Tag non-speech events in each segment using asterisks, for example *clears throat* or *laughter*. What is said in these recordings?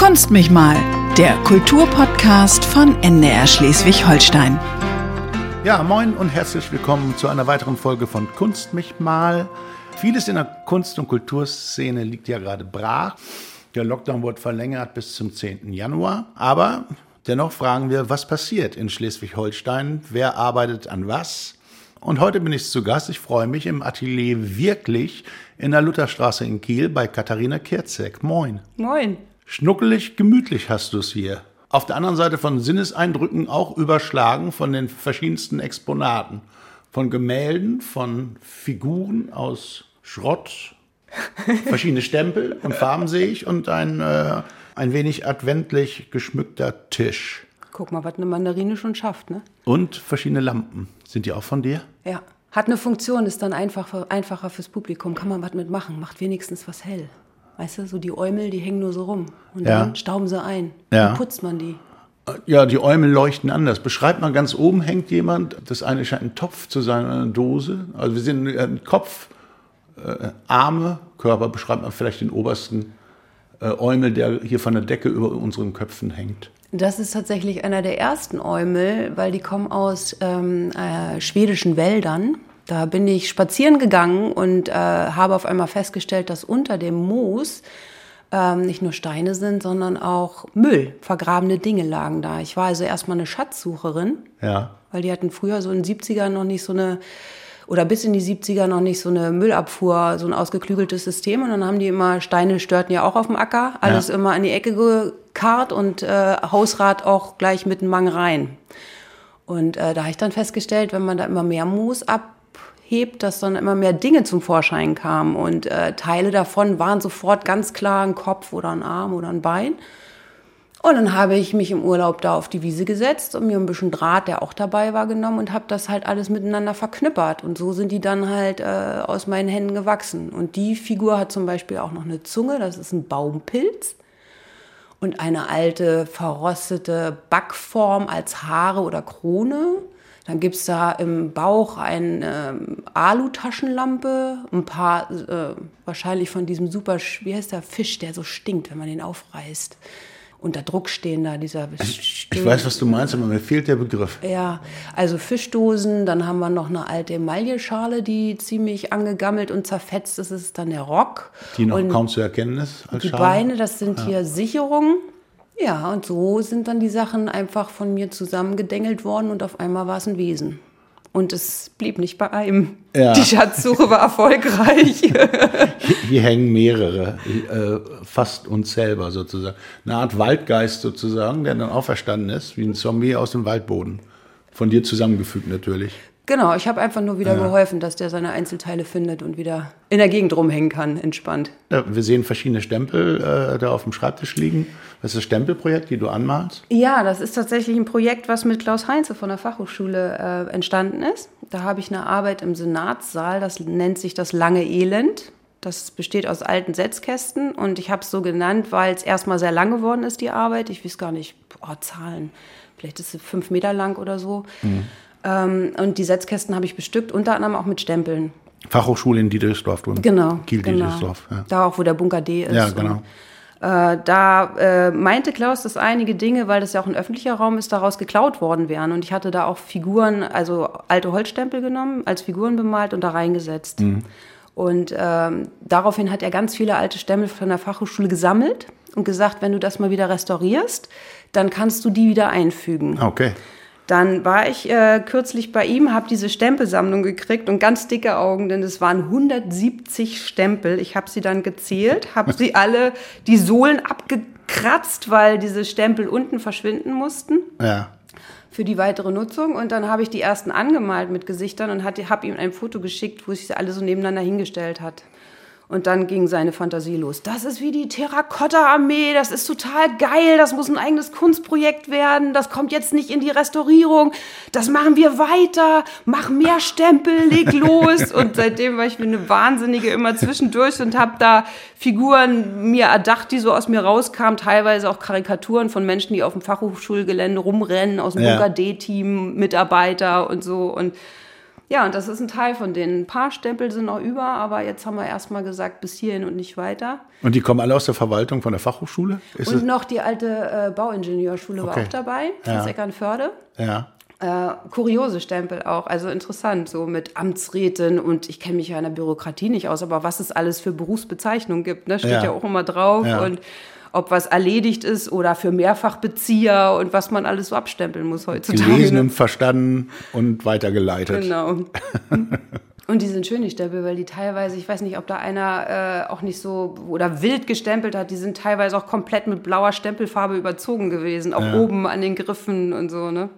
Kunst mich mal, der Kulturpodcast von NDR Schleswig-Holstein. Ja, moin und herzlich willkommen zu einer weiteren Folge von Kunst mich mal. Vieles in der Kunst- und Kulturszene liegt ja gerade brach. Der Lockdown wurde verlängert bis zum 10. Januar. Aber dennoch fragen wir, was passiert in Schleswig-Holstein? Wer arbeitet an was? Und heute bin ich zu Gast. Ich freue mich im Atelier wirklich in der Lutherstraße in Kiel bei Katharina Kirzek. Moin. Moin. Schnuckelig, gemütlich hast du es hier. Auf der anderen Seite von Sinneseindrücken auch überschlagen von den verschiedensten Exponaten. Von Gemälden, von Figuren aus Schrott, *laughs* verschiedene Stempel und Farben sehe ich und ein, äh, ein wenig adventlich geschmückter Tisch. Guck mal, was eine Mandarine schon schafft, ne? Und verschiedene Lampen. Sind die auch von dir? Ja. Hat eine Funktion, ist dann einfach, einfacher fürs Publikum. Kann man was mitmachen, macht wenigstens was hell. Weißt du, so die Äumel, die hängen nur so rum. Und Ja. dann stauben sie ein. Ja. Dann putzt man die. Ja, die Äumel leuchten anders. Beschreibt mal, ganz oben hängt jemand. Das eine scheint ein Topf zu sein, oder eine Dose. Also wir sehen einen Kopf, äh, Arme, Körper. Beschreibt man vielleicht den obersten äh, Äumel, der hier von der Decke über unseren Köpfen hängt. Das ist tatsächlich einer der ersten Äumel, weil die kommen aus ähm, äh, schwedischen Wäldern. Da bin ich spazieren gegangen und äh, habe auf einmal festgestellt, dass unter dem Moos ähm, nicht nur Steine sind, sondern auch Müll, vergrabene Dinge lagen da. Ich war also erstmal eine Schatzsucherin, Ja. weil die hatten früher so in den 70ern noch nicht so eine, oder bis in die 70er noch nicht so eine Müllabfuhr, so ein ausgeklügeltes System. Und dann haben die immer, Steine störten ja auch auf dem Acker, alles Ja. immer an die Ecke gekarrt und äh, Hausrat auch gleich mit einem Mang rein. Und äh, da habe ich dann festgestellt, wenn man da immer mehr Moos abhebt, dass dann immer mehr Dinge zum Vorschein kamen. Und äh, Teile davon waren sofort ganz klar ein Kopf oder ein Arm oder ein Bein. Und dann habe ich mich im Urlaub da auf die Wiese gesetzt und mir ein bisschen Draht, der auch dabei war, genommen und habe das halt alles miteinander verknüppert. Und so sind die dann halt äh, aus meinen Händen gewachsen. Und die Figur hat zum Beispiel auch noch eine Zunge, das ist ein Baumpilz. Und eine alte, verrostete Backform als Haare oder Krone. Dann gibt's da im Bauch eine ähm, Alu-Taschenlampe, ein paar, äh, wahrscheinlich von diesem super, wie heißt der Fisch, der so stinkt, wenn man den aufreißt. Unter Druck stehen da, dieser Ich weiß, was du meinst, aber mir fehlt der Begriff. ja, also Fischdosen, dann haben wir noch eine alte Emailleschale, die ziemlich angegammelt und zerfetzt ist. Das ist dann der Rock. Die noch und kaum zu erkennen ist als die Schale. Beine, das sind hier Sicherungen. Ja, und so sind dann die Sachen einfach von mir zusammengedengelt worden und auf einmal war es ein Wesen. Und es blieb nicht bei einem. Ja. Die Schatzsuche war erfolgreich. *laughs* Hier, hängen mehrere, äh, fast uns selber sozusagen. Eine Art Waldgeist sozusagen, der dann auferstanden ist, wie ein Zombie aus dem Waldboden. Von dir zusammengefügt natürlich. Genau, ich habe einfach nur wieder geholfen, dass der seine Einzelteile findet und wieder in der Gegend rumhängen kann, entspannt. Ja, wir sehen verschiedene Stempel äh, da auf dem Schreibtisch liegen. Das ist das Stempelprojekt, die du anmalst. Ja, das ist tatsächlich ein Projekt, was mit Klaus Heinze von der Fachhochschule äh, entstanden ist. Da habe ich eine Arbeit im Senatssaal, das nennt sich das lange Elend. Das besteht aus alten Setzkästen und ich habe es so genannt, weil es erstmal sehr lang geworden ist, die Arbeit. Ich weiß gar nicht, boah, Zahlen, vielleicht ist es fünf Meter lang oder so. Ähm, und die Setzkästen habe ich bestückt, unter anderem auch mit Stempeln. Fachhochschule in Diedersdorf. Du Genau. Kiel genau. Diedersdorf. Ja. Da auch, wo der Bunker D ist. Ja, Und, genau. äh, da äh, meinte Klaus, dass einige Dinge, weil das ja auch ein öffentlicher Raum ist, daraus geklaut worden wären. Und ich hatte da auch Figuren, also alte Holzstempel genommen, als Figuren bemalt und da reingesetzt. Mhm. Und ähm, daraufhin hat er ganz viele alte Stempel von der Fachhochschule gesammelt und gesagt, wenn du das mal wieder restaurierst, dann kannst du die wieder einfügen. Okay. Dann war ich äh, kürzlich bei ihm, habe diese Stempelsammlung gekriegt und ganz dicke Augen, denn es waren 170 Stempel. Ich habe sie dann gezählt, habe sie *laughs* alle die Sohlen abgekratzt, weil diese Stempel unten verschwinden mussten Ja. für die weitere Nutzung. Und dann habe ich die ersten angemalt mit Gesichtern und habe ihm ein Foto geschickt, wo sich sie alle so nebeneinander hingestellt hat. Und dann ging seine Fantasie los. Das ist wie die Terrakotta-Armee, das ist total geil, das muss ein eigenes Kunstprojekt werden, das kommt jetzt nicht in die Restaurierung, das machen wir weiter, mach mehr Stempel, leg *laughs* los. Und seitdem war ich wie eine Wahnsinnige immer zwischendurch und habe da Figuren mir erdacht, die so aus mir rauskamen, teilweise auch Karikaturen von Menschen, die auf dem Fachhochschulgelände rumrennen, aus dem Ja. Bunker D-Team, Mitarbeiter und so. Und Ja, und das ist ein Teil von denen. Ein paar Stempel sind noch über, aber jetzt haben wir erstmal gesagt, bis hierhin und nicht weiter. Und die kommen alle aus der Verwaltung von der Fachhochschule? Ist und noch die alte äh, Bauingenieurschule Okay. war auch dabei, Ja. aus Eckernförde. ja. Äh, kuriose Stempel auch, also interessant, so mit Amtsräten und ich kenne mich ja in der Bürokratie nicht aus, aber was es alles für Berufsbezeichnungen gibt, ne? steht Ja. ja. auch immer drauf Ja. und ob was erledigt ist oder für Mehrfachbezieher und was man alles so abstempeln muss heutzutage. Gelesen und verstanden und weitergeleitet. Genau. *laughs* Und die sind schön, die Stempel, weil die teilweise, ich weiß nicht, ob da einer äh, auch nicht so oder wild gestempelt hat, die sind teilweise auch komplett mit blauer Stempelfarbe überzogen gewesen, auch Ja. oben an den Griffen und so, ne?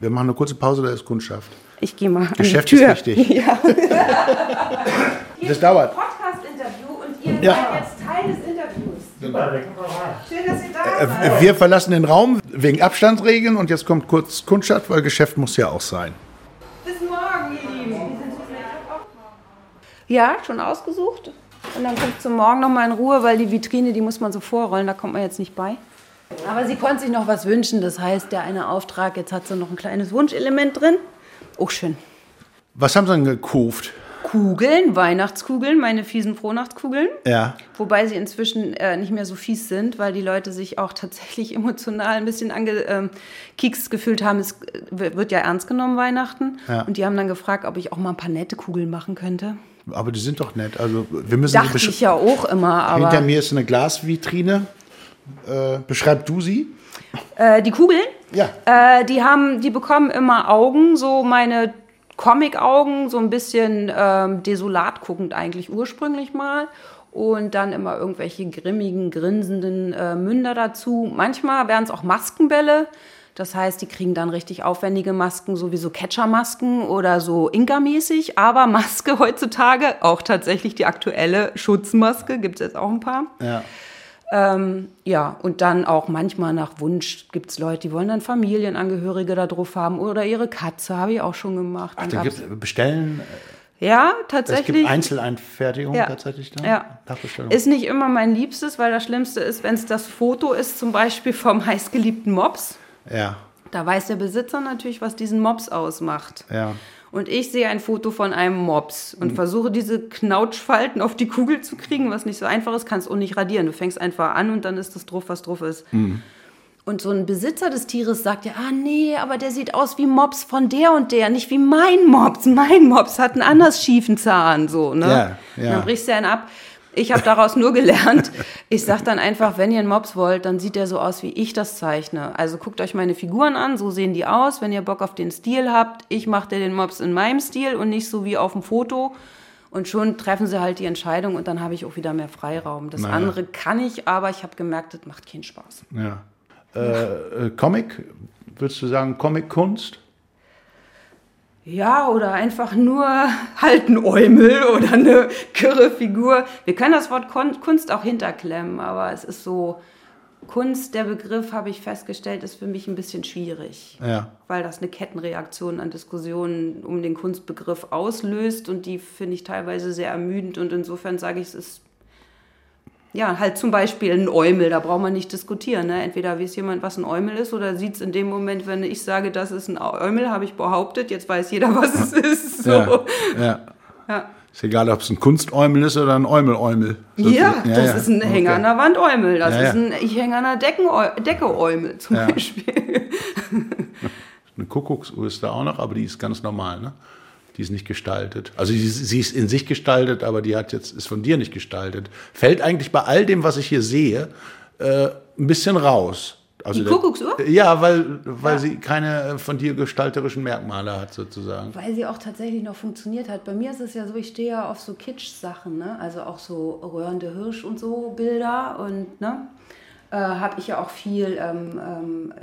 Wir machen eine kurze Pause, da ist Kundschaft. Ich gehe mal Geschäft an die Tür. ist wichtig. *laughs* Ja. Das dauert. Podcast-Interview und ihr Ja. seid jetzt Interviews. Schön, dass ihr da seid. Äh, Wir verlassen den Raum wegen Abstandsregeln und jetzt kommt kurz Kundschaft, weil Geschäft muss ja auch sein. Bis morgen, ihr Lieben. Ja, schon ausgesucht. Und dann kommt zum Morgen noch mal in Ruhe, weil die Vitrine, die muss man so vorrollen, da kommt man jetzt nicht bei. Aber sie konnte sich noch was wünschen. Das heißt, der eine Auftrag, jetzt hat sie noch ein kleines Wunschelement drin. Auch schön. Was haben Sie denn gekauft? Kugeln, Weihnachtskugeln, meine fiesen Frohnachtskugeln. Ja. Wobei sie inzwischen äh, nicht mehr so fies sind, weil die Leute sich auch tatsächlich *laughs* emotional ein bisschen angekekst gefühlt haben. Es äh, wird ja ernst genommen, Weihnachten. Ja. Und die haben dann gefragt, ob ich auch mal ein paar nette Kugeln machen könnte. Aber die sind doch nett. Also wir müssen Dachte ich ja auch immer, aber Hinter mir ist eine Glasvitrine. Äh, beschreib du sie? äh, die Kugeln, Ja. äh, die haben, die bekommen immer Augen, so meine Comic-Augen, so ein bisschen ähm, desolat guckend eigentlich ursprünglich mal. Und dann immer irgendwelche grimmigen, grinsenden äh, Münder dazu. Manchmal wären es auch Maskenbälle. Das heißt, die kriegen dann richtig aufwendige Masken, sowieso Catcher-Masken oder so Inka-mäßig. Aber Maske heutzutage, auch tatsächlich die aktuelle Schutzmaske, gibt es jetzt auch ein paar. Ja. Ähm, ja, und dann auch manchmal nach Wunsch gibt es Leute, die wollen dann Familienangehörige da drauf haben oder ihre Katze, habe ich auch schon gemacht. Ach, Dann da gab's- gibt bestellen. ja, Es tatsächlich. gibt Einzeleinfertigung Ja. tatsächlich da. Ja. Ist nicht immer mein Liebstes, weil das Schlimmste ist, wenn es das Foto ist, zum Beispiel vom heißgeliebten Mops. ja. Da weiß der Besitzer natürlich, was diesen Mops ausmacht. Ja. Und ich sehe ein Foto von einem Mops und versuche diese Knautschfalten auf die Kugel zu kriegen, was nicht so einfach ist, kannst auch nicht radieren. Du fängst einfach an und dann ist das drauf, was drauf ist. Und so ein Besitzer des Tieres sagt ja, ah nee, aber der sieht aus wie Mops von der und der, nicht wie mein Mops. Mein Mops hat einen anders schiefen Zahn, so, ne? Ja, ja. Dann brichst du einen ab. Ich habe daraus nur gelernt. Ich sag dann einfach, wenn ihr einen Mops wollt, dann sieht der so aus, wie ich das zeichne. Also guckt euch meine Figuren an, so sehen die aus. Wenn ihr Bock auf den Stil habt, ich mache dir den Mops in meinem Stil und nicht so wie auf dem Foto. Und schon treffen sie halt die Entscheidung und dann habe ich auch wieder mehr Freiraum. Das Naja. andere kann ich, aber ich habe gemerkt, das macht keinen Spaß. ja. Äh, äh, Comic, würdest du sagen Comic-Kunst? Ja, oder einfach nur *laughs* halt ein Eumel oder eine kirre Figur. Wir können das Wort Kunst auch hinterklemmen, aber es ist so, Kunst, der Begriff, habe ich festgestellt, ist für mich ein bisschen schwierig. Ja. Weil das eine Kettenreaktion an Diskussionen um den Kunstbegriff auslöst und die finde ich teilweise sehr ermüdend und insofern sage ich, es ist ja, halt zum Beispiel ein Eumel, da braucht man nicht diskutieren. Ne? Entweder weiß jemand, was ein Eumel ist, oder sieht es in dem Moment, wenn ich sage, das ist ein Eumel, habe ich behauptet, jetzt weiß jeder, *laughs* was es ist. So. Ja. ja. Ja. Ist egal, ob es ein Kunstäumel ist oder ein Eumel-Eumel. Ja, sozusagen. das ist ein Hänger an der Wand Eumel. Das Ja, ja. ist ein Ich hänge an der Decken Decke Eumel zum Ja. Beispiel. *laughs* Eine Kuckucksuhr ist da auch noch, aber die ist ganz normal, ne? Die ist nicht gestaltet. Also sie, sie ist in sich gestaltet, aber die hat jetzt, ist von dir nicht gestaltet. Fällt eigentlich bei all dem, was ich hier sehe, äh, ein bisschen raus. Also Die der- Kuckucksuhr? Ja, weil, weil sie keine von dir gestalterischen Merkmale hat, sozusagen. Weil sie auch tatsächlich noch funktioniert hat. Bei mir ist es ja so, ich stehe ja auf so Kitsch-Sachen, ne? also auch so röhrende Hirsch und so Bilder und ne? Äh, habe ich ja auch viel ähm, ähm,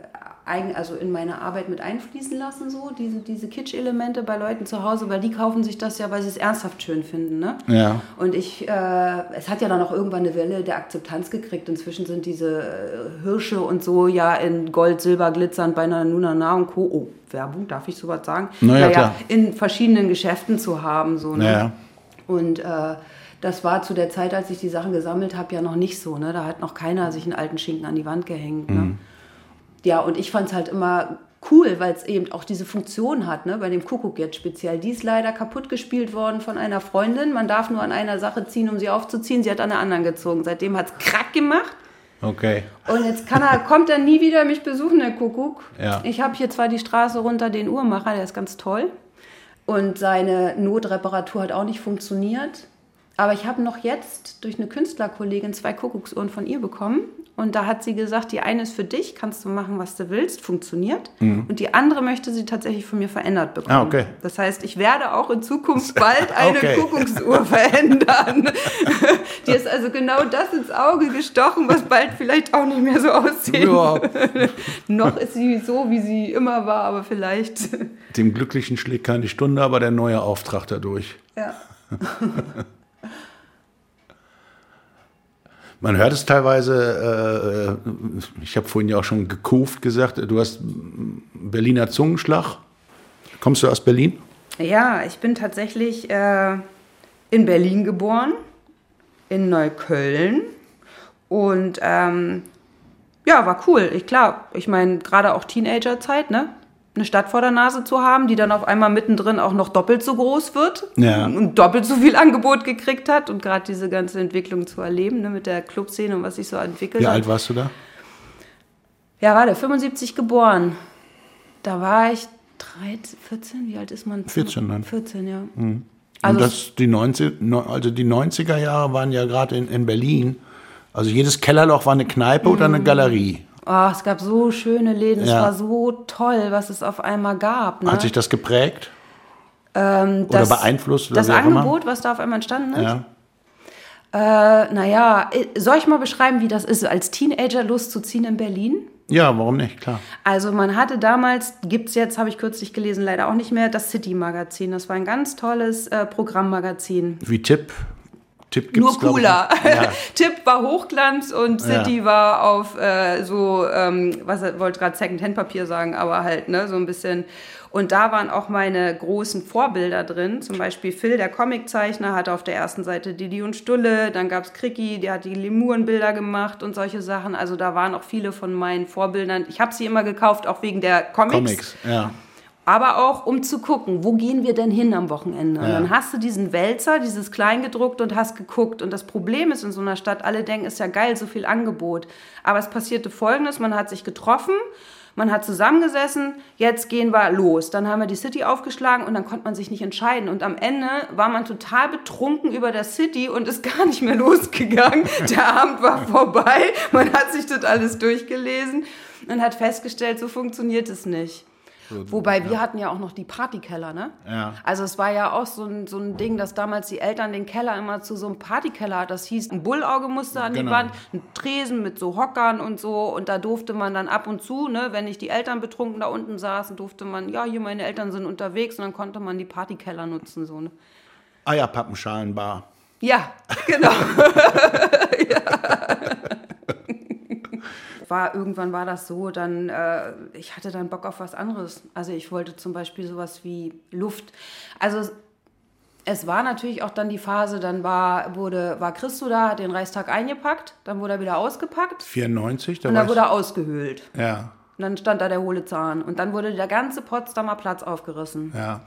eigen, also in meine Arbeit mit einfließen lassen, so diese, diese Kitsch-Elemente bei Leuten zu Hause, weil die kaufen sich das ja, weil sie es ernsthaft schön finden. Ne? Ja. Und ich, äh, es hat ja dann auch irgendwann eine Welle der Akzeptanz gekriegt. Inzwischen sind diese äh, Hirsche und so ja in Gold, Silber glitzernd bei einer Nuna Na und Co. Oh, Werbung, darf ich sowas sagen? Na ja, klar. in verschiedenen Geschäften zu haben. So, ne? Ja. Und äh, das war zu der Zeit, als ich die Sachen gesammelt habe, ja noch nicht so. Ne? Da hat noch keiner sich einen alten Schinken an die Wand gehängt. Mhm. Ne? Ja, und ich fand es halt immer cool, weil es eben auch diese Funktion hat, ne? bei dem Kuckuck jetzt speziell. Die ist leider kaputt gespielt worden von einer Freundin. Man darf nur an einer Sache ziehen, um sie aufzuziehen. Sie hat an der anderen gezogen. Seitdem hat es krack gemacht. Okay. Und jetzt kann er, kommt er nie wieder mich besuchen, der Kuckuck. Ja. Ich habe hier zwar die Straße runter den Uhrmacher, der ist ganz toll. Und seine Notreparatur hat auch nicht funktioniert. Aber ich habe noch jetzt durch eine Künstlerkollegin zwei Kuckucksuhren von ihr bekommen. Und da hat sie gesagt, die eine ist für dich, kannst du machen, was du willst, funktioniert. Und die andere möchte sie tatsächlich von mir verändert bekommen. Mhm. Ah, okay. Das heißt, ich werde auch in Zukunft *laughs* bald eine Okay. Kuckucksuhr *laughs* verändern. *laughs* die ist also genau das ins Auge gestochen, was bald vielleicht auch nicht mehr so aussehen Ja, noch ist sie so, wie sie immer war, aber vielleicht. dem Glücklichen schlägt keine Stunde, aber der neue Auftrag dadurch. Ja. Man hört es teilweise, äh, ich habe vorhin ja auch schon gekauft gesagt, du hast Berliner Zungenschlag. Kommst du aus Berlin? ja, ich bin tatsächlich äh, in Berlin geboren, in Neukölln. Und ähm, ja, war cool. Ich klar, ich meine, gerade auch Teenagerzeit, ne? Eine Stadt vor der Nase zu haben, die dann auf einmal mittendrin auch noch doppelt so groß wird Ja. und doppelt so viel *laughs* Angebot gekriegt hat und gerade diese ganze Entwicklung zu erleben, ne, mit der Clubszene und was sich so entwickelt Wie hat. alt warst du da? Ja, warte, 75 geboren. Da war ich 13, 14, wie alt ist man? 14 dann. 14, ja. Und Also, das, die 90, ne- also die 90er Jahre waren ja gerade in, in Berlin. Also jedes Kellerloch war eine Kneipe oder eine Galerie. Oh, es gab so schöne Läden, es Ja. war so toll, was es auf einmal gab. Ne? Hat sich das geprägt? Ähm, oder das- beeinflusst oder Das? Angebot, was da auf einmal entstanden ist? Ja. Äh, naja, soll ich mal beschreiben, wie das ist, als Teenager loszuziehen in Berlin? ja, warum nicht? Klar. Also man hatte damals, gibt's jetzt, habe ich kürzlich gelesen, leider auch nicht mehr, das City-Magazin. Das war ein ganz tolles äh, Programmmagazin. Wie Tipp? Tipp gibt's, Nur cooler. Ja. *laughs* Tipp war Hochglanz und City war auf äh, so, ähm, was wollte gerade Second-Hand-Papier sagen, aber halt, ne, so ein bisschen. Und da waren auch meine großen Vorbilder drin. Zum Beispiel Phil, der Comiczeichner, hatte auf der ersten Seite Didi und Stulle. Dann gab's Kriki, der hat die Lemurenbilder gemacht und solche Sachen. Also da waren auch viele von meinen Vorbildern. Ich habe sie immer gekauft, auch wegen der Comics. Comics, ja. Aber auch, um zu gucken, wo gehen wir denn hin am Wochenende? Und Ja. dann hast du diesen Wälzer, dieses Kleingedruckt und hast geguckt. Und das Problem ist in so einer Stadt, alle denken, ist ja geil, so viel Angebot. Aber es passierte Folgendes, man hat sich getroffen, man hat zusammengesessen, jetzt gehen wir los. Dann haben wir die City aufgeschlagen und dann konnte man sich nicht entscheiden. Und am Ende war man total betrunken über der City und ist *laughs* gar nicht mehr losgegangen. Der Abend war vorbei, man hat sich das alles durchgelesen und hat festgestellt, so funktioniert es nicht. Wobei wir hatten ja auch noch die Partykeller, ne? Ja. Also es war ja auch so ein, so ein Ding, dass damals die Eltern den Keller immer zu so einem Partykeller. Das hieß ein Bullaugemuster an Genau. die Wand, ein Tresen mit so Hockern und so. Und da durfte man dann ab und zu, ne, wenn nicht die Eltern betrunken da unten saßen, durfte man, ja, hier meine Eltern sind unterwegs und dann konnte man die Partykeller nutzen, so, ne? Eierpappenschalenbar. Ja, genau. *laughs* ja. War, irgendwann war das so, dann, äh, ich hatte dann Bock auf was anderes. Also ich wollte zum Beispiel sowas wie Luft. Also es- war natürlich auch dann die Phase, dann war, wurde, war Christo da, hat den Reichstag eingepackt, dann wurde er wieder ausgepackt 94, da und dann wurde er ausgehöhlt. Ja, Und dann stand da der hohle Zahn. Und dann wurde der ganze Potsdamer Platz aufgerissen. ja.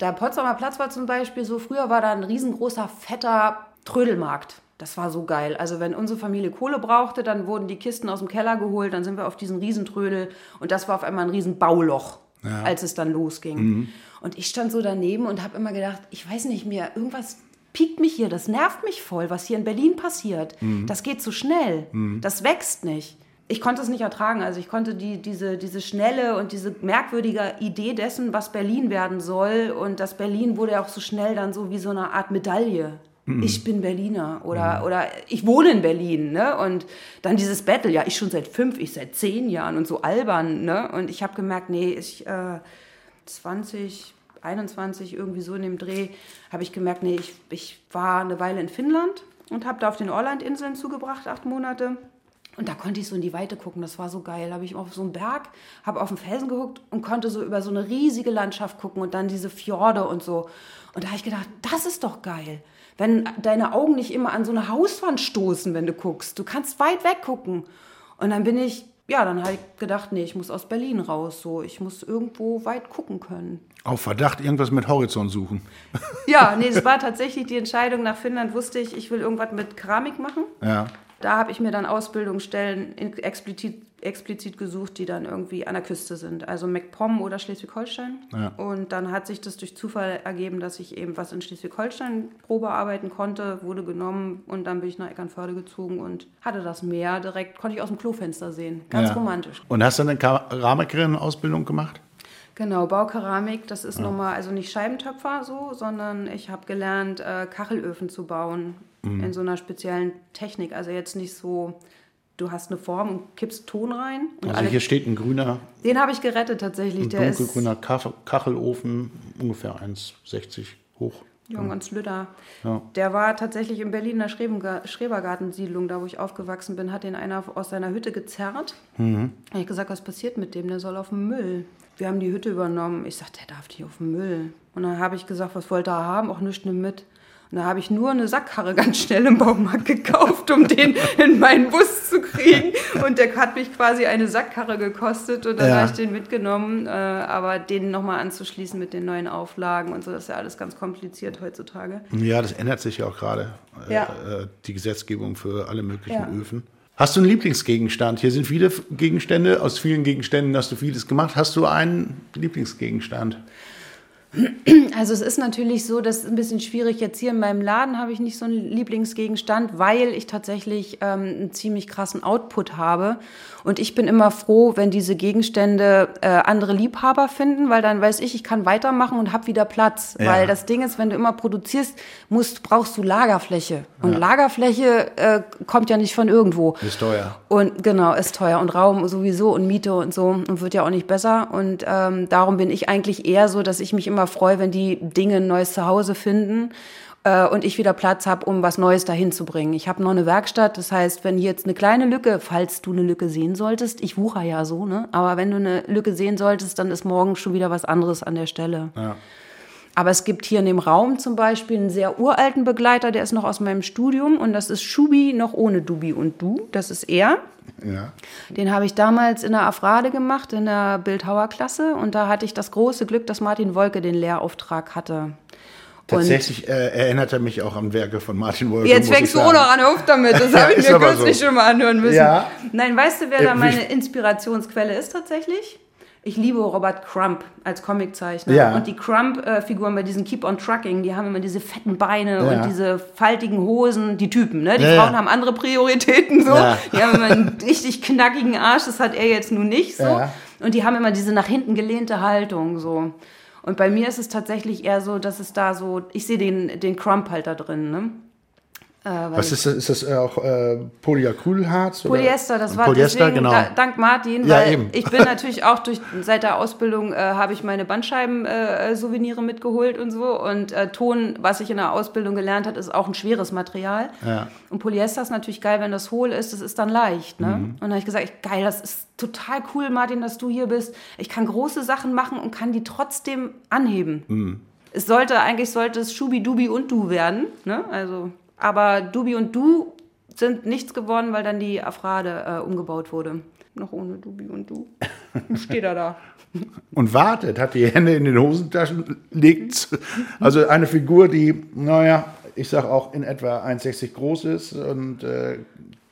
Der Potsdamer Platz war zum Beispiel so, früher war da ein riesengroßer, fetter Trödelmarkt. Das war so geil. Also wenn unsere Familie Kohle brauchte, dann wurden die Kisten aus dem Keller geholt, dann sind wir auf diesen Riesentrödel und das war auf einmal ein Riesenbauloch, als es dann losging. Und ich stand so daneben und habe immer gedacht, ich weiß nicht mehr, irgendwas piekt mich hier, das nervt mich voll, was hier in Berlin passiert. Das geht so schnell, das wächst nicht. Ich konnte es nicht ertragen. Also ich konnte die, diese, diese schnelle und diese merkwürdige Idee dessen, was Berlin werden soll. Und das Berlin wurde ja auch so schnell dann so wie so eine Art Medaille. Ich bin Berliner oder, oder ich wohne in Berlin. Ne? Und dann dieses Battle, ja, ich schon seit fünf, ich seit zehn Jahren und so albern. Ne? Und ich habe gemerkt, nee, ich äh, 20, 21, irgendwie so in dem Dreh, habe ich gemerkt, nee, ich, ich war eine Weile in Finnland und habe da auf den Orland-Inseln zugebracht, acht Monate. Und da konnte ich so in die Weite gucken, das war so geil. habe ich auf so einen Berg, habe auf den Felsen geguckt und konnte so über so eine riesige Landschaft gucken und dann diese Fjorde und so. Und da habe ich gedacht, das ist doch geil. Wenn deine Augen nicht immer an so eine Hauswand stoßen, wenn du guckst. Du kannst weit weg gucken. Und dann bin ich ja, dann habe ich gedacht, nee, ich muss aus Berlin raus, so. Ich muss irgendwo weit gucken können. Auf Verdacht irgendwas mit Horizont suchen. *laughs* Ja, nee, es war tatsächlich die Entscheidung nach Finnland, wusste ich, ich will irgendwas mit Keramik machen. Ja. Da habe ich mir dann Ausbildungsstellen explizit, explizit gesucht, die dann irgendwie an der Küste sind. Also MacPom oder Schleswig-Holstein. Ja. Und dann hat sich das durch Zufall ergeben, dass ich eben was in Schleswig-Holstein Probe arbeiten konnte, wurde genommen und dann bin ich nach Eckernförde gezogen und hatte das Meer direkt, konnte ich aus dem Klofenster sehen. Ganz ja. romantisch. Und hast du eine Keramikerin-Ausbildung gemacht? Genau, Baukeramik, das ist nochmal, also nicht Scheibentöpfer so, sondern ich habe gelernt, äh, Kachelöfen zu bauen Mhm. in so einer speziellen Technik. Also jetzt nicht so, du hast eine Form und kippst Ton rein. Also alle, hier steht ein grüner, den habe ich gerettet tatsächlich. ein Der dunkelgrüner Kach- Kachelofen, ungefähr 1,60 hoch. jung und slüder. Ja. Der war tatsächlich in Berlin in der Schrebergartensiedlung, da wo ich aufgewachsen bin, hat den einer aus seiner Hütte gezerrt. Mhm. Da habe ich gesagt, was passiert mit dem? Der soll auf den Müll. Wir haben die Hütte übernommen. Ich sagte, der darf nicht auf den Müll. Und dann habe ich gesagt, was wollte er haben? Auch nichts nimm mit. Und da habe ich nur eine Sackkarre *laughs* ganz schnell im Baumarkt gekauft, um den in meinen Bus zu kriegen. Und der hat mich quasi eine Sackkarre gekostet und dann Ja. habe ich den mitgenommen. Äh, aber den nochmal anzuschließen mit den neuen Auflagen und so, das ist ja alles ganz kompliziert heutzutage. Ja, das ändert sich ja auch gerade, äh, Ja. äh, die Gesetzgebung für alle möglichen Ja. Öfen. Hast du einen Lieblingsgegenstand? Hier sind viele Gegenstände. Aus vielen Gegenständen hast du vieles gemacht. Hast du einen Lieblingsgegenstand? Also es ist natürlich so, das ist ein bisschen schwierig. Jetzt hier in meinem Laden habe ich nicht so einen Lieblingsgegenstand, weil ich tatsächlich ähm, einen ziemlich krassen Output habe. Und ich bin immer froh, wenn diese Gegenstände äh, andere Liebhaber finden, weil dann weiß ich, ich kann weitermachen und habe wieder Platz. Ja. Weil das Ding ist, wenn du immer produzierst, musst, brauchst du Lagerfläche. Und Lagerfläche äh, kommt ja nicht von irgendwo. Ist teuer. Und genau, ist teuer und Raum sowieso und Miete und so und wird ja auch nicht besser. Und ähm, darum bin ich eigentlich eher so, dass ich mich immer freue, wenn die Dinge ein neues Zuhause finden äh, und ich wieder Platz habe, um was Neues dahin zu bringen. Ich habe noch eine Werkstatt, das heißt, wenn hier jetzt eine kleine Lücke, falls du eine Lücke sehen solltest, ich wucher ja so, ne? Aber wenn du eine Lücke sehen solltest, dann ist morgen schon wieder was anderes an der Stelle. Ja. Aber es gibt hier in dem Raum zum Beispiel einen sehr uralten Begleiter, der ist noch aus meinem Studium und das ist Schubi noch ohne Dubi und Du. Das ist er. Ja. Den habe ich damals in der Afrade gemacht, in der Bildhauerklasse. Und da hatte ich das große Glück, dass Martin Wolke den Lehrauftrag hatte. Tatsächlich äh, erinnert er mich auch an Werke von Martin Wolke. Jetzt fängst du auch noch an, auf damit. Das *laughs* habe ich mir kürzlich so. schon mal anhören müssen. Ja. Nein, weißt du, wer Äh, da meine Inspirationsquelle ist tatsächlich? Ich liebe Robert Crump als Comiczeichner. Ja. Und die Crump-Figuren bei diesen Keep on Trucking, die haben immer diese fetten Beine Ja. und diese faltigen Hosen, die Typen, ne? Die Ja, Frauen haben andere Prioritäten so. Ja. Die haben immer einen richtig knackigen Arsch, das hat er jetzt nun nicht so. Und die haben immer diese nach hinten gelehnte Haltung so. Und bei mir ist es tatsächlich eher so, dass es da so, ich sehe den, den Crump halt da drin, ne? Äh, Was ist das? Ist das äh, auch äh, Polyacrylharz? Polyester, das war Polyester, deswegen, genau. da, dank Martin, Ja, weil eben. ich bin natürlich auch durch, seit der Ausbildung äh, habe ich meine Bandscheiben-Souvenire mitgeholt und so und äh, Ton, was ich in der Ausbildung gelernt habe, ist auch ein schweres Material Ja. und Polyester ist natürlich geil, wenn das hohl ist, das ist dann leicht, ne? Mhm. Und dann habe ich gesagt, geil, das ist total cool, Martin, dass du hier bist. Ich kann große Sachen machen und kann die trotzdem anheben. Mhm. Es sollte, eigentlich sollte es Schubi, Dubi und Du werden, ne? Also, aber Dubi und Du sind nichts geworden, weil dann die Afrade äh, umgebaut wurde. Noch ohne Dubi und Du. *laughs* Steht er da. Und wartet, hat die Hände in den Hosentaschen, legt also eine Figur, die, naja, ich sag auch in etwa 1,60 groß ist und äh,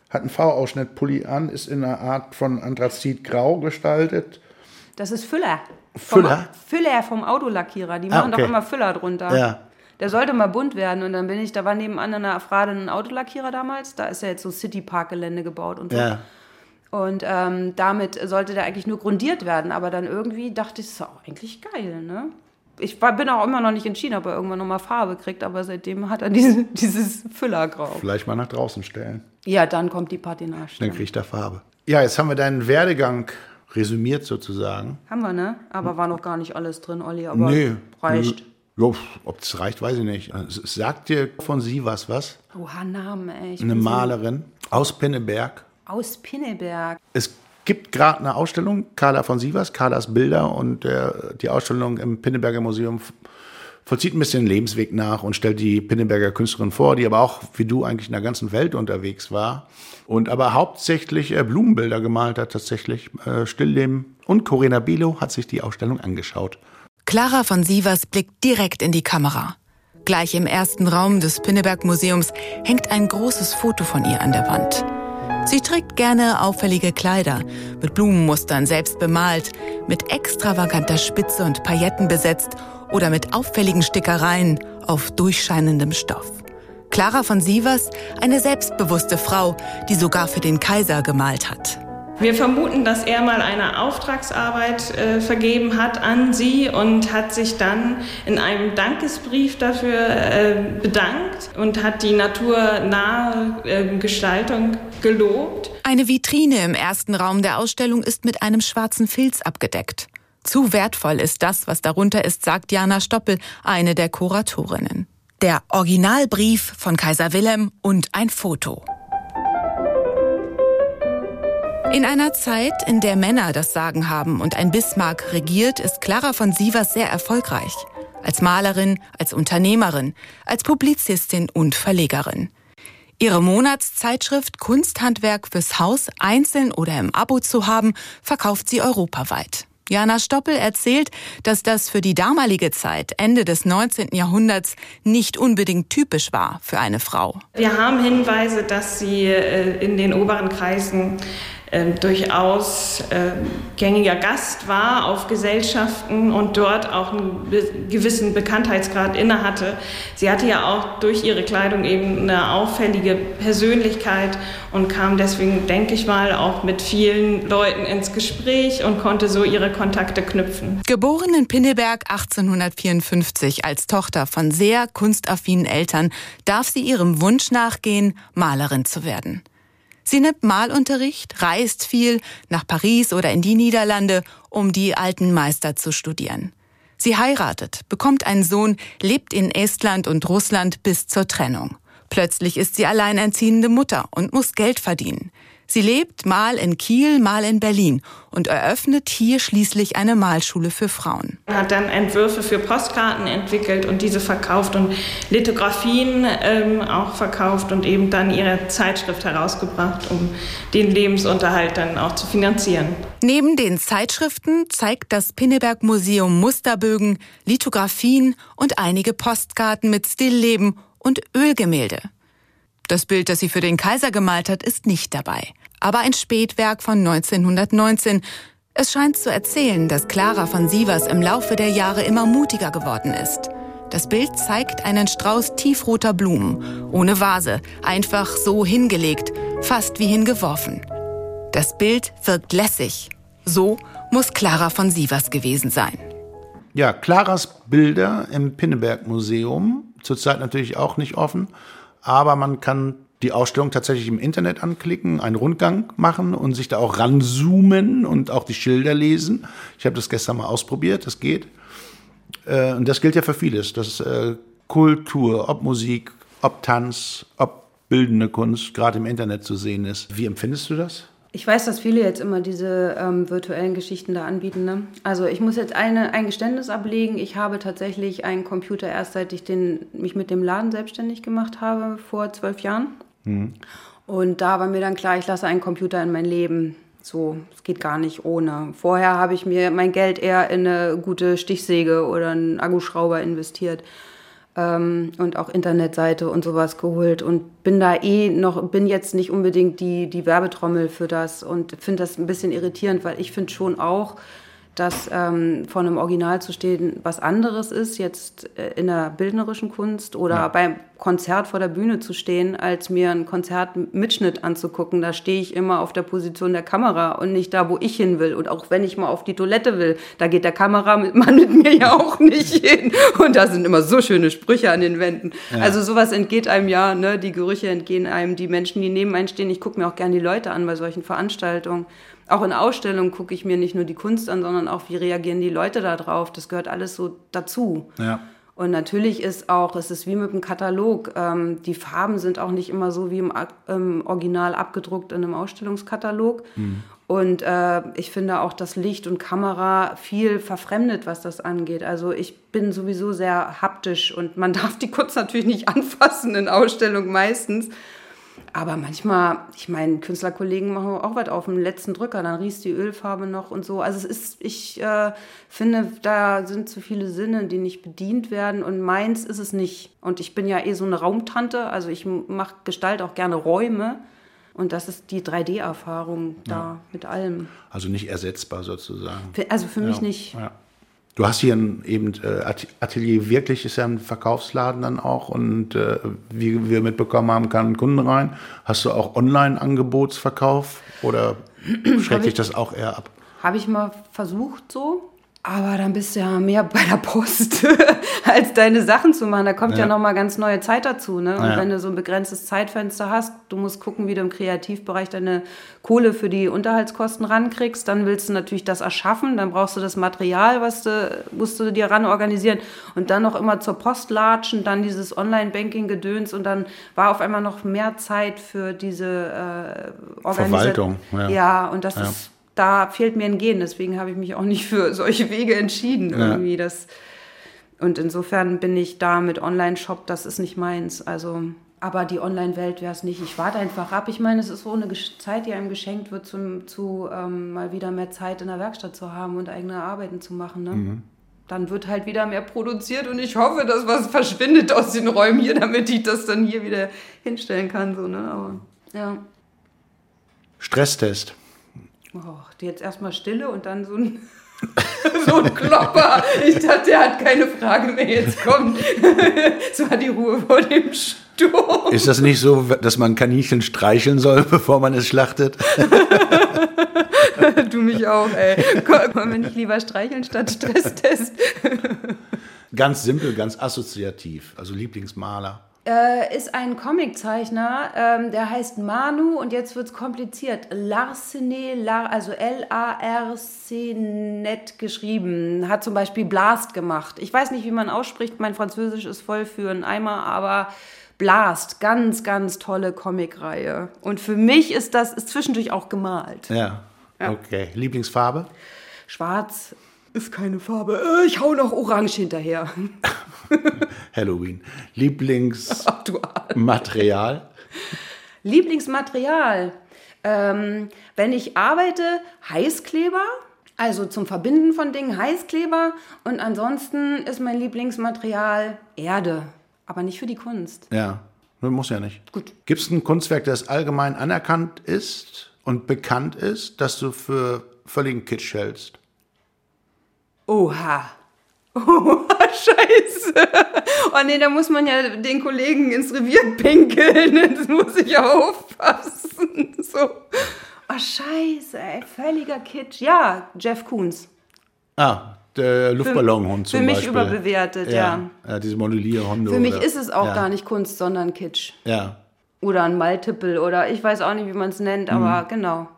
hat einen V-Ausschnitt-Pulli an, ist in einer Art von Anthrazit-Grau gestaltet. Das ist Füller. Vom, Füller? Füller vom Autolackierer. Die Ah, machen okay. doch immer Füller drunter. Ja. Der sollte mal bunt werden. Und dann bin ich, da war nebenan in der Afrade ein Autolackierer damals. Da ist ja jetzt so Citypark-Gelände gebaut und so. Ja. Und ähm, damit sollte der eigentlich nur grundiert werden. Aber dann irgendwie dachte ich, das ist auch eigentlich geil, ne? Ich war, bin auch immer noch nicht entschieden, ob er irgendwann nochmal Farbe kriegt, aber seitdem hat er diese, *laughs* dieses Füllergrau. Vielleicht mal nach draußen stellen, Ja, dann kommt die Patinage. dann kriegt er Farbe. Ja, jetzt haben wir deinen Werdegang resümiert sozusagen. Haben wir, ne? Aber war noch gar nicht alles drin, Olli. Aber nee. reicht. Jo, ob es reicht, weiß ich nicht. Sagt dir von sie was, was? Oha, Namen, ey. Ich Eine Malerin aus Pinneberg. Aus Pinneberg. Es gibt gerade eine Ausstellung, Carla von Sievers, Carlas Bilder und der, die Ausstellung im Pinneberger Museum vollzieht ein bisschen den Lebensweg nach und stellt die Pinneberger Künstlerin vor, die aber auch wie du eigentlich in der ganzen Welt unterwegs war und aber hauptsächlich äh, Blumenbilder gemalt hat tatsächlich. Äh, Stillleben und Corinna Bilo hat sich die Ausstellung angeschaut. Clara von Sievers blickt direkt in die Kamera. Gleich im ersten Raum des Pinneberg Museums hängt ein großes Foto von ihr an der Wand. Sie trägt gerne auffällige Kleider, mit Blumenmustern selbst bemalt, mit extravaganter Spitze und Pailletten besetzt oder mit auffälligen Stickereien auf durchscheinendem Stoff. Clara von Sievers, eine selbstbewusste Frau, die sogar für den Kaiser gemalt hat. Wir vermuten, dass er mal eine Auftragsarbeit äh, vergeben hat an sie und hat sich dann in einem Dankesbrief dafür äh, bedankt und hat die naturnahe äh, Gestaltung gelobt. Eine Vitrine im ersten Raum der Ausstellung ist mit einem schwarzen Filz abgedeckt. Zu wertvoll ist das, was darunter ist, sagt Jana Stoppel, eine der Kuratorinnen. Der Originalbrief von Kaiser Wilhelm und ein Foto. In einer Zeit, in der Männer das Sagen haben und ein Bismarck regiert, ist Clara von Sievers sehr erfolgreich. Als Malerin, als Unternehmerin, als Publizistin und Verlegerin. Ihre Monatszeitschrift Kunsthandwerk fürs Haus einzeln oder im Abo zu haben, verkauft sie europaweit. Jana Stoppel erzählt, dass das für die damalige Zeit, Ende des 19. Jahrhunderts, nicht unbedingt typisch war für eine Frau. Wir haben Hinweise, dass sie äh, in den oberen Kreisen äh, durchaus äh, gängiger Gast war auf Gesellschaften und dort auch einen gewissen Bekanntheitsgrad innehatte. Sie hatte ja auch durch ihre Kleidung eben eine auffällige Persönlichkeit und kam deswegen, denke ich mal, auch mit vielen Leuten ins Gespräch und konnte so ihre Kontakte knüpfen. Geboren in Pinneberg 1854 als Tochter von sehr kunstaffinen Eltern, darf sie ihrem Wunsch nachgehen, Malerin zu werden. Sie nimmt Malunterricht, reist viel nach Paris oder in die Niederlande, um die alten Meister zu studieren. Sie heiratet, bekommt einen Sohn, lebt in Estland und Russland bis zur Trennung. Plötzlich ist sie alleinerziehende Mutter und muss Geld verdienen. Sie lebt mal in Kiel, mal in Berlin und eröffnet hier schließlich eine Malschule für Frauen. Er hat dann Entwürfe für Postkarten entwickelt und diese verkauft und Lithografien ähm, auch verkauft und eben dann ihre Zeitschrift herausgebracht, um den Lebensunterhalt dann auch zu finanzieren. Neben den Zeitschriften zeigt das Pinneberg Museum Musterbögen, Lithografien und einige Postkarten mit Stillleben und Ölgemälde. Das Bild, das sie für den Kaiser gemalt hat, ist nicht dabei. Aber ein Spätwerk von 1919. Es scheint zu erzählen, dass Clara von Sievers im Laufe der Jahre immer mutiger geworden ist. Das Bild zeigt einen Strauß tiefroter Blumen, ohne Vase, einfach so hingelegt, fast wie hingeworfen. Das Bild wirkt lässig. So muss Clara von Sievers gewesen sein. Ja, Claras Bilder im Pinneberg Museum, zurzeit natürlich auch nicht offen, aber man kann die Ausstellung tatsächlich im Internet anklicken, einen Rundgang machen und sich da auch ranzoomen und auch die Schilder lesen. Ich habe das gestern mal ausprobiert, das geht. Äh, und das gilt ja für vieles. Das ist äh, Kultur, ob Musik, ob Tanz, ob bildende Kunst, gerade im Internet zu sehen ist. Wie empfindest du das? Ich weiß, dass viele jetzt immer diese ähm, virtuellen Geschichten da anbieten. Ne? Also ich muss jetzt eine, ein Geständnis ablegen. Ich habe tatsächlich einen Computer erst seit ich den, mich mit dem Laden selbstständig gemacht habe, vor zwölf Jahren. Mhm. Und da war mir dann klar, ich lasse einen Computer in mein Leben. So, es geht gar nicht ohne. Vorher habe ich mir mein Geld eher in eine gute Stichsäge oder einen Akkuschrauber investiert ähm, und auch Internetseite und sowas geholt und bin da eh noch, bin jetzt nicht unbedingt die, die Werbetrommel für das und finde das ein bisschen irritierend, weil ich finde schon auch, dass ähm, vor einem Original zu stehen was anderes ist, jetzt äh, in der bildnerischen Kunst oder ja. beim Konzert vor der Bühne zu stehen, als mir einen Konzertmitschnitt anzugucken. Da stehe ich immer auf der Position der Kamera und nicht da, wo ich hin will. Und auch wenn ich mal auf die Toilette will, da geht der Kameramann *laughs* mit mir ja auch nicht hin. Und da sind immer so schöne Sprüche an den Wänden. Ja. Also sowas entgeht einem ja, ne? die Gerüche entgehen einem, die Menschen, die neben einem stehen. Ich gucke mir auch gerne die Leute an bei solchen Veranstaltungen auch in Ausstellungen gucke ich mir nicht nur die Kunst an, sondern auch, wie reagieren die Leute da drauf. Das gehört alles so dazu. Ja. Und natürlich ist auch, es ist wie mit dem Katalog, ähm, die Farben sind auch nicht immer so wie im, im Original abgedruckt in einem Ausstellungskatalog. Mhm. Und äh, ich finde auch, dass Licht und Kamera viel verfremdet, was das angeht. Also ich bin sowieso sehr haptisch und man *laughs* darf die kurz natürlich nicht anfassen in Ausstellungen meistens. Aber manchmal, ich meine, Künstlerkollegen machen auch was auf dem letzten Drücker, dann riecht die Ölfarbe noch und so. Also es ist, ich äh, finde, da sind zu viele Sinne, die nicht bedient werden und meins ist es nicht. Und ich bin ja eh so eine Raumtante, also ich mache Gestalt auch gerne Räume. Und das ist die 3D-Erfahrung da ja. mit allem. Also nicht ersetzbar sozusagen. Für, also für mich nicht. Ja. Du hast hier ein eben äh, Atelier wirklich, ist ja ein Verkaufsladen dann auch und äh, wie wir mitbekommen haben, kamen Kunden rein. Hast du auch Online-Angebotsverkauf oder *clears throat* schreckt dich das auch eher ab? Habe ich mal versucht so, aber dann bist du ja mehr bei der Post, *laughs* als deine Sachen zu machen. Da kommt ja, ja noch mal ganz neue Zeit dazu. Ne? Und ja. wenn du so ein begrenztes Zeitfenster hast, du musst gucken, wie du im Kreativbereich deine Kohle für die Unterhaltskosten rankriegst. Dann willst du natürlich das erschaffen. Dann brauchst du das Material, was du, musst du dir ran organisieren. Und dann noch immer zur Post latschen, dann dieses Online-Banking-Gedöns. Und dann war auf einmal noch mehr Zeit für diese äh, Organisation. Verwaltung. Ja. ja, und das ist da fehlt mir ein Gen, deswegen habe ich mich auch nicht für solche Wege entschieden irgendwie. Ja. Das, und insofern bin ich da mit Online-Shop, das ist nicht meins. Also, aber die Online-Welt wäre es nicht. Ich warte einfach ab. Ich meine, es ist so eine Zeit, die einem geschenkt wird, zum, zu ähm, mal wieder mehr Zeit in der Werkstatt zu haben und eigene Arbeiten zu machen. Ne? Mhm. Dann wird halt wieder mehr produziert und ich hoffe, dass was verschwindet aus den Räumen hier, damit ich das dann hier wieder hinstellen kann. So, ne? Aber, ja. Stresstest. Oh, jetzt erstmal Stille und dann so ein, *laughs* so ein Klopper. Ich dachte, der hat keine Frage mehr. Jetzt kommt. *laughs* Es war die Ruhe vor dem Sturm. Ist das nicht so, dass man Kaninchen streicheln soll, *laughs* bevor man es schlachtet? du mich auch, ey. Wollen wir nicht lieber streicheln statt Stresstest? ganz simpel, ganz assoziativ. Also Lieblingsmaler äh, ist ein Comiczeichner, ähm, der heißt Manu und jetzt wird es kompliziert. Larsenet, Lar, also L-A-R-C net geschrieben. Hat zum Beispiel Blast gemacht. Ich weiß nicht, wie man ausspricht, mein Französisch ist voll für einen Eimer, aber Blast, ganz, ganz tolle Comicreihe. Und für mich ist das ist zwischendurch auch gemalt. Ja. ja. Okay. Lieblingsfarbe? Schwarz ist keine Farbe. Äh, ich hau noch Orange hinterher. *laughs* Halloween. Lieblingsmaterial? *laughs* Lieblingsmaterial. Ähm, wenn ich arbeite, Heißkleber. Also zum Verbinden von Dingen Heißkleber. Und ansonsten ist mein Lieblingsmaterial Erde. Aber nicht für die Kunst. Ja, muss ja nicht. Gut. Gibt es ein Kunstwerk, das allgemein anerkannt ist und bekannt ist, das du für völligen Kitsch hältst? Oha. *laughs* Oh, scheiße. Oh nee, da muss man ja den Kollegen ins Revier pinkeln. *laughs* Das muss ich aufpassen. *laughs* So. Oh, scheiße, ey. Völliger Kitsch. Ja, Jeff Koons. Ah, der Luftballonhund zum Für mich Beispiel. überbewertet, ja. ja. diese Modellierhunde. Für mich oder, ist es auch ja. gar nicht Kunst, sondern Kitsch. Ja. Oder ein Multiple oder ich weiß auch nicht, wie man es nennt, aber mhm. genau.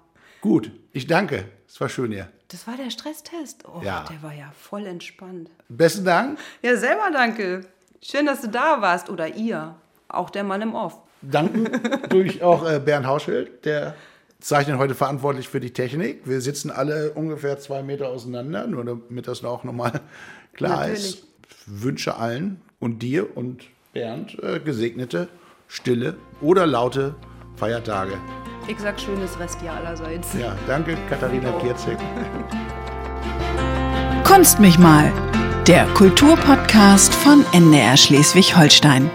Gut, ich danke. Es war schön hier. Das war der Stresstest. Oh, ja. der war ja voll entspannt. Besten Dank. Ja, selber danke. Schön, dass du da warst. Oder ihr. Auch der Mann im Off. Danken *laughs* durch auch äh, Bernd Hauschild, der zeichnet heute verantwortlich für die Technik. Wir sitzen alle ungefähr zwei Meter auseinander, nur damit das auch nochmal klar Natürlich. ist. Ich wünsche allen und dir und Bernd äh, gesegnete, stille oder laute Feiertage. Ich sag schönes Restjahr allerseits. Ja, danke, Katharina Gierzig. Kunst mich mal, der Kulturpodcast von NDR Schleswig-Holstein.